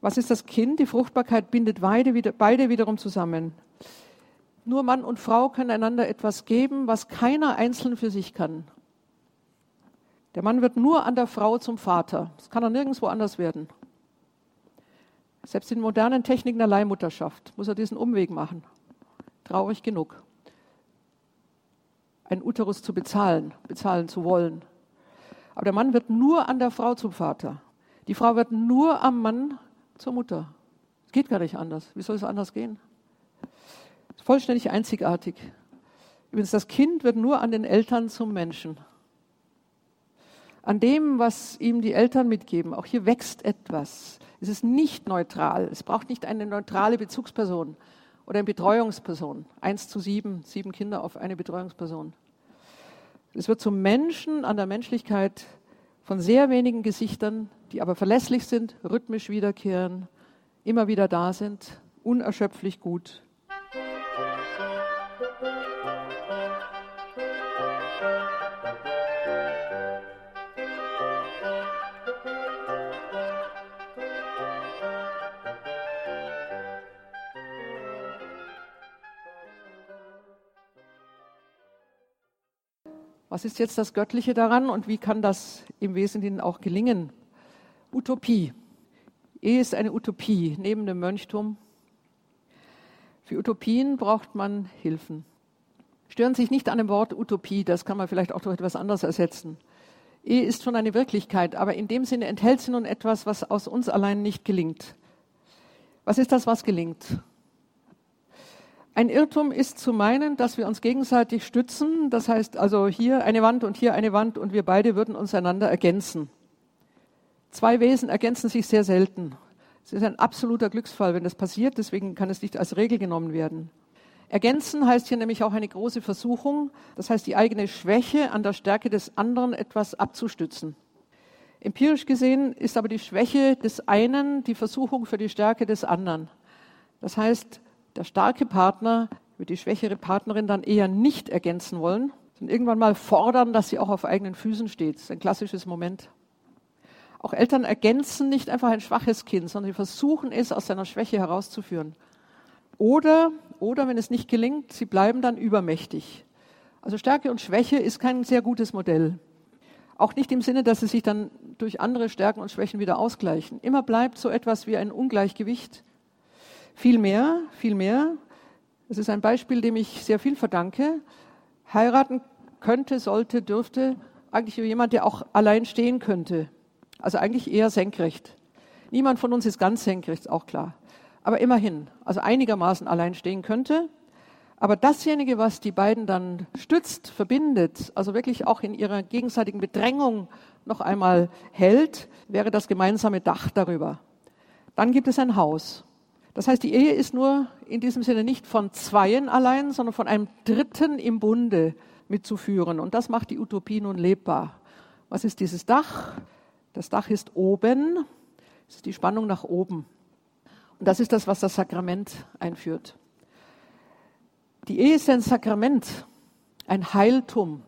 Was ist das Kind? Die Fruchtbarkeit bindet beide, beide wiederum zusammen. Nur Mann und Frau können einander etwas geben, was keiner einzeln für sich kann. Der Mann wird nur an der Frau zum Vater. Das kann er nirgendwo anders werden. Selbst in modernen Techniken der Leihmutterschaft muss er diesen Umweg machen. Traurig genug. Ein Uterus zu bezahlen, bezahlen zu wollen. Aber der Mann wird nur an der Frau zum Vater. Die Frau wird nur am Mann zur Mutter. Es geht gar nicht anders. Wie soll es anders gehen? Vollständig einzigartig. Übrigens, das Kind wird nur an den Eltern zum Menschen an dem, was ihm die Eltern mitgeben. Auch hier wächst etwas. Es ist nicht neutral. Es braucht nicht eine neutrale Bezugsperson oder eine Betreuungsperson. Eins zu sieben, sieben Kinder auf eine Betreuungsperson. Es wird zum Menschen an der Menschlichkeit von sehr wenigen Gesichtern, die aber verlässlich sind, rhythmisch wiederkehren, immer wieder da sind, unerschöpflich gut. Was ist jetzt das Göttliche daran und wie kann das im Wesentlichen auch gelingen? Utopie. Ehe ist eine Utopie neben dem Mönchtum. Für Utopien braucht man Hilfen. Stören sich nicht an dem Wort Utopie, das kann man vielleicht auch durch etwas anderes ersetzen. Ehe ist schon eine Wirklichkeit, aber in dem Sinne enthält sie nun etwas, was aus uns allein nicht gelingt. Was ist das, was gelingt? Ein Irrtum ist zu meinen, dass wir uns gegenseitig stützen. Das heißt also hier eine Wand und hier eine Wand und wir beide würden uns einander ergänzen. Zwei Wesen ergänzen sich sehr selten. Es ist ein absoluter Glücksfall, wenn das passiert. Deswegen kann es nicht als Regel genommen werden. Ergänzen heißt hier nämlich auch eine große Versuchung. Das heißt, die eigene Schwäche an der Stärke des anderen etwas abzustützen. Empirisch gesehen ist aber die Schwäche des einen die Versuchung für die Stärke des anderen. Das heißt, der starke Partner wird die schwächere Partnerin dann eher nicht ergänzen wollen, sondern irgendwann mal fordern, dass sie auch auf eigenen Füßen steht. Das ist ein klassisches Moment. Auch Eltern ergänzen nicht einfach ein schwaches Kind, sondern sie versuchen es aus seiner Schwäche herauszuführen. Oder, oder wenn es nicht gelingt, sie bleiben dann übermächtig. Also Stärke und Schwäche ist kein sehr gutes Modell. Auch nicht im Sinne, dass sie sich dann durch andere Stärken und Schwächen wieder ausgleichen. Immer bleibt so etwas wie ein Ungleichgewicht, viel mehr, viel mehr. Es ist ein Beispiel, dem ich sehr viel verdanke. Heiraten könnte, sollte, dürfte eigentlich jemand, der auch allein stehen könnte. Also eigentlich eher senkrecht. Niemand von uns ist ganz senkrecht, ist auch klar. Aber immerhin, also einigermaßen allein stehen könnte. Aber dasjenige, was die beiden dann stützt, verbindet, also wirklich auch in ihrer gegenseitigen Bedrängung noch einmal hält, wäre das gemeinsame Dach darüber. Dann gibt es ein Haus. Das heißt, die Ehe ist nur in diesem Sinne nicht von Zweien allein, sondern von einem Dritten im Bunde mitzuführen. Und das macht die Utopie nun lebbar. Was ist dieses Dach? Das Dach ist oben. Es ist die Spannung nach oben. Und das ist das, was das Sakrament einführt. Die Ehe ist ein Sakrament, ein Heiltum.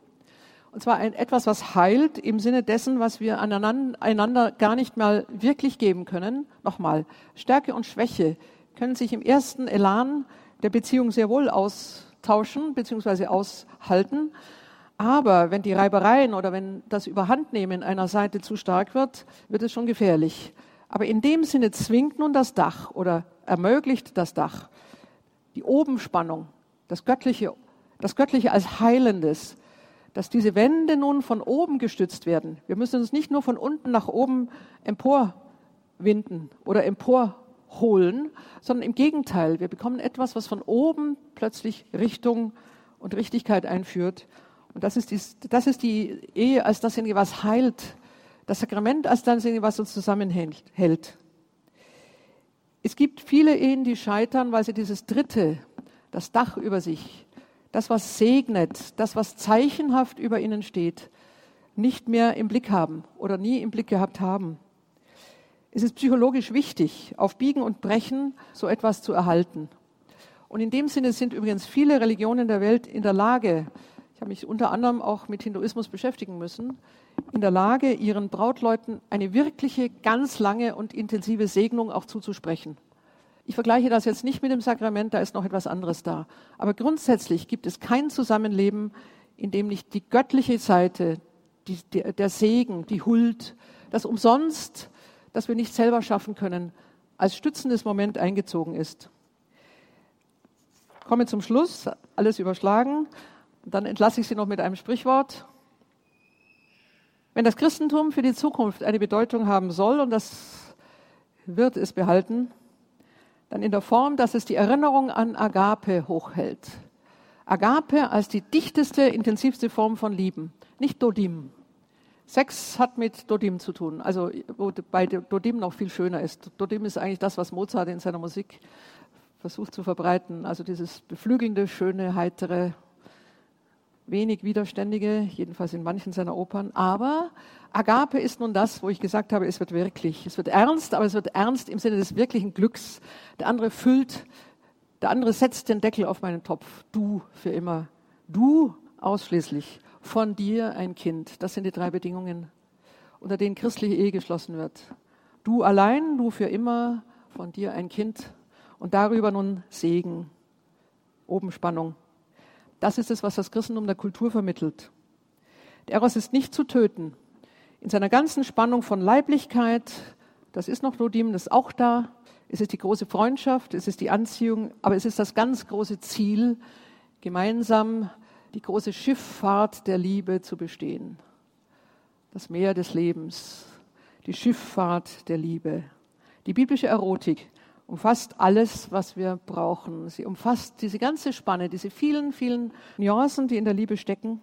Und zwar ein, etwas, was heilt im Sinne dessen, was wir einander gar nicht mal wirklich geben können. Nochmal, Stärke und Schwäche können sich im ersten Elan der Beziehung sehr wohl austauschen bzw. aushalten. Aber wenn die Reibereien oder wenn das Überhandnehmen einer Seite zu stark wird, wird es schon gefährlich. Aber in dem Sinne zwingt nun das Dach oder ermöglicht das Dach die Obenspannung, das Göttliche, das Göttliche als Heilendes, dass diese Wände nun von oben gestützt werden. Wir müssen uns nicht nur von unten nach oben emporwinden oder empor holen, sondern im Gegenteil, wir bekommen etwas, was von oben plötzlich Richtung und Richtigkeit einführt. Und das ist die, das ist die Ehe als dasjenige, was heilt. Das Sakrament als dasjenige, was uns zusammenhält. Es gibt viele Ehen, die scheitern, weil sie dieses Dritte, das Dach über sich, das, was segnet, das, was zeichenhaft über ihnen steht, nicht mehr im Blick haben oder nie im Blick gehabt haben. Es ist psychologisch wichtig, auf Biegen und Brechen so etwas zu erhalten. Und in dem Sinne sind übrigens viele Religionen der Welt in der Lage, ich habe mich unter anderem auch mit Hinduismus beschäftigen müssen, in der Lage, ihren Brautleuten eine wirkliche, ganz lange und intensive Segnung auch zuzusprechen. Ich vergleiche das jetzt nicht mit dem Sakrament, da ist noch etwas anderes da. Aber grundsätzlich gibt es kein Zusammenleben, in dem nicht die göttliche Seite, die, der, der Segen, die Huld, das Umsonst, das wir nicht selber schaffen können, als stützendes Moment eingezogen ist. Ich komme zum Schluss, alles überschlagen. Dann entlasse ich Sie noch mit einem Sprichwort. Wenn das Christentum für die Zukunft eine Bedeutung haben soll, und das wird es behalten, dann in der Form, dass es die Erinnerung an Agape hochhält. Agape als die dichteste, intensivste Form von Lieben, nicht Dodim. Sex hat mit Dodim zu tun, also wo bei Dodim noch viel schöner ist. Dodim ist eigentlich das, was Mozart in seiner Musik versucht zu verbreiten, also dieses beflügelnde, schöne, heitere, wenig widerständige, jedenfalls in manchen seiner Opern. Aber Agape ist nun das, wo ich gesagt habe, es wird wirklich, es wird ernst, aber es wird ernst im Sinne des wirklichen Glücks. Der andere füllt, der andere setzt den Deckel auf meinen Topf. Du für immer. Du ausschließlich von dir ein Kind. Das sind die drei Bedingungen, unter denen christliche Ehe geschlossen wird. Du allein, du für immer, von dir ein Kind und darüber nun Segen, oben Spannung. Das ist es, was das Christentum der Kultur vermittelt. Der Eros ist nicht zu töten. In seiner ganzen Spannung von Leiblichkeit, das ist noch Lodim, das ist auch da. Es ist die große Freundschaft, es ist die Anziehung, aber es ist das ganz große Ziel, gemeinsam die große Schifffahrt der Liebe zu bestehen. Das Meer des Lebens, die Schifffahrt der Liebe. Die biblische Erotik umfasst alles, was wir brauchen. Sie umfasst diese ganze Spanne, diese vielen, vielen Nuancen, die in der Liebe stecken.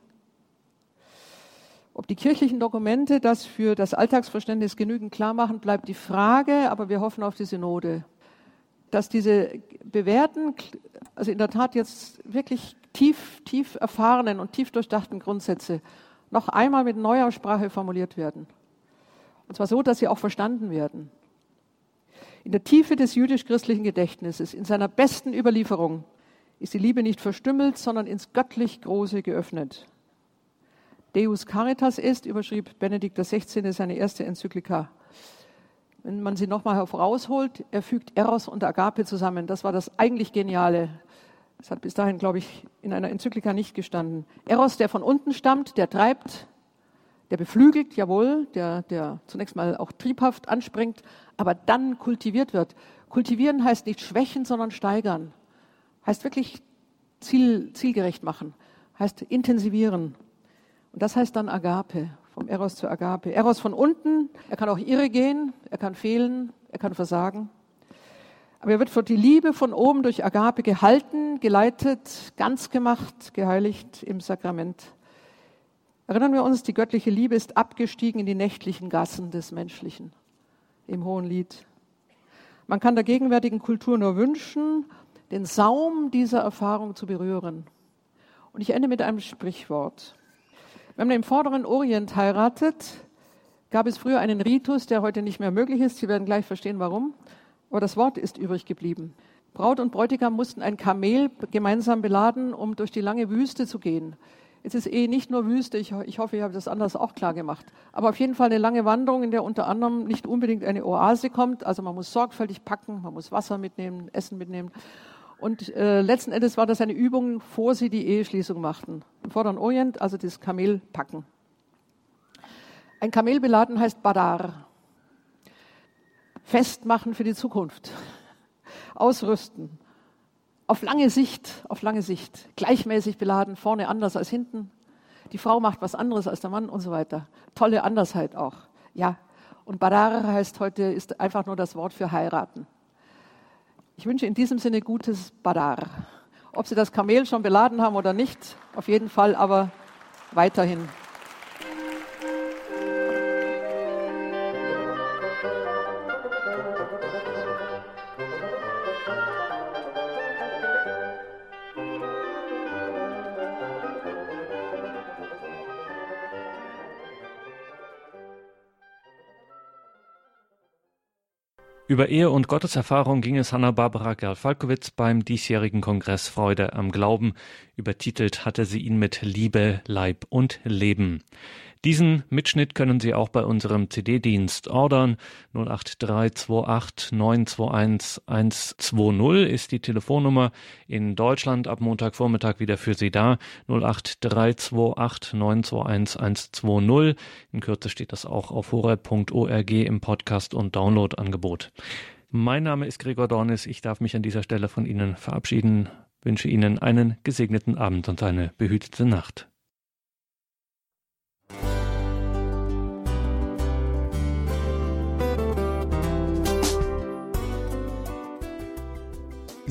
Ob die kirchlichen Dokumente das für das Alltagsverständnis genügend klar machen, bleibt die Frage, aber wir hoffen auf die Synode. Dass diese bewährten, also in der Tat jetzt wirklich tief, tief erfahrenen und tief durchdachten Grundsätze noch einmal mit neuer Sprache formuliert werden. Und zwar so, dass sie auch verstanden werden. In der Tiefe des jüdisch-christlichen Gedächtnisses, in seiner besten Überlieferung, ist die Liebe nicht verstümmelt, sondern ins göttlich Große geöffnet. Deus Caritas ist, überschrieb Benedikt XVI. seine erste Enzyklika. Wenn man sie nochmal herausholt, er fügt Eros und Agape zusammen. Das war das eigentlich Geniale. Das hat bis dahin, glaube ich, in einer Enzyklika nicht gestanden. Eros, der von unten stammt, der treibt, der beflügelt, jawohl, der, der zunächst mal auch triebhaft anspringt, aber dann kultiviert wird. Kultivieren heißt nicht schwächen, sondern steigern. Heißt wirklich ziel, zielgerecht machen. Heißt intensivieren. Und das heißt dann Agape, vom Eros zu Agape. Eros von unten, er kann auch irre gehen, er kann fehlen, er kann versagen. Aber er wird für die Liebe von oben durch Agape gehalten, geleitet, ganz gemacht, geheiligt im Sakrament. Erinnern wir uns, die göttliche Liebe ist abgestiegen in die nächtlichen Gassen des Menschlichen im Hohen Lied. Man kann der gegenwärtigen Kultur nur wünschen, den Saum dieser Erfahrung zu berühren. Und ich ende mit einem Sprichwort. Wenn man im vorderen Orient heiratet, gab es früher einen Ritus, der heute nicht mehr möglich ist. Sie werden gleich verstehen, warum. Aber das Wort ist übrig geblieben. Braut und Bräutigam mussten ein Kamel gemeinsam beladen, um durch die lange Wüste zu gehen. Es ist eh nicht nur Wüste, ich, ich hoffe, ich habe das anders auch klar gemacht. Aber auf jeden Fall eine lange Wanderung, in der unter anderem nicht unbedingt eine Oase kommt. Also man muss sorgfältig packen, man muss Wasser mitnehmen, Essen mitnehmen. Und äh, letzten Endes war das eine Übung, vor sie die Eheschließung machten. Im Vorderen Orient, also das Kamel packen. Ein Kamel beladen heißt Badar. Festmachen für die Zukunft. Ausrüsten auf lange Sicht, auf lange Sicht, gleichmäßig beladen, vorne anders als hinten. Die Frau macht was anderes als der Mann und so weiter. Tolle Andersheit auch. Ja. Und Badar heißt heute, ist einfach nur das Wort für heiraten. Ich wünsche in diesem Sinne gutes Badar. Ob Sie das Kamel schon beladen haben oder nicht, auf jeden Fall aber weiterhin. Über Ehe und Gotteserfahrung ging es Hanna-Barbara Gerl-Falkowitz beim diesjährigen Kongress Freude am Glauben. Übertitelt hatte sie ihn mit Liebe, Leib und Leben. Diesen Mitschnitt können Sie auch bei unserem CD-Dienst ordern. 08328 921 120 ist die Telefonnummer in Deutschland ab Montagvormittag wieder für Sie da. 08328 921 120. In Kürze steht das auch auf horeb.org im Podcast- und Downloadangebot. Mein Name ist Gregor Dornis. Ich darf mich an dieser Stelle von Ihnen verabschieden, wünsche Ihnen einen gesegneten Abend und eine behütete Nacht.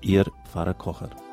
Ihr Pfarrer Kocher.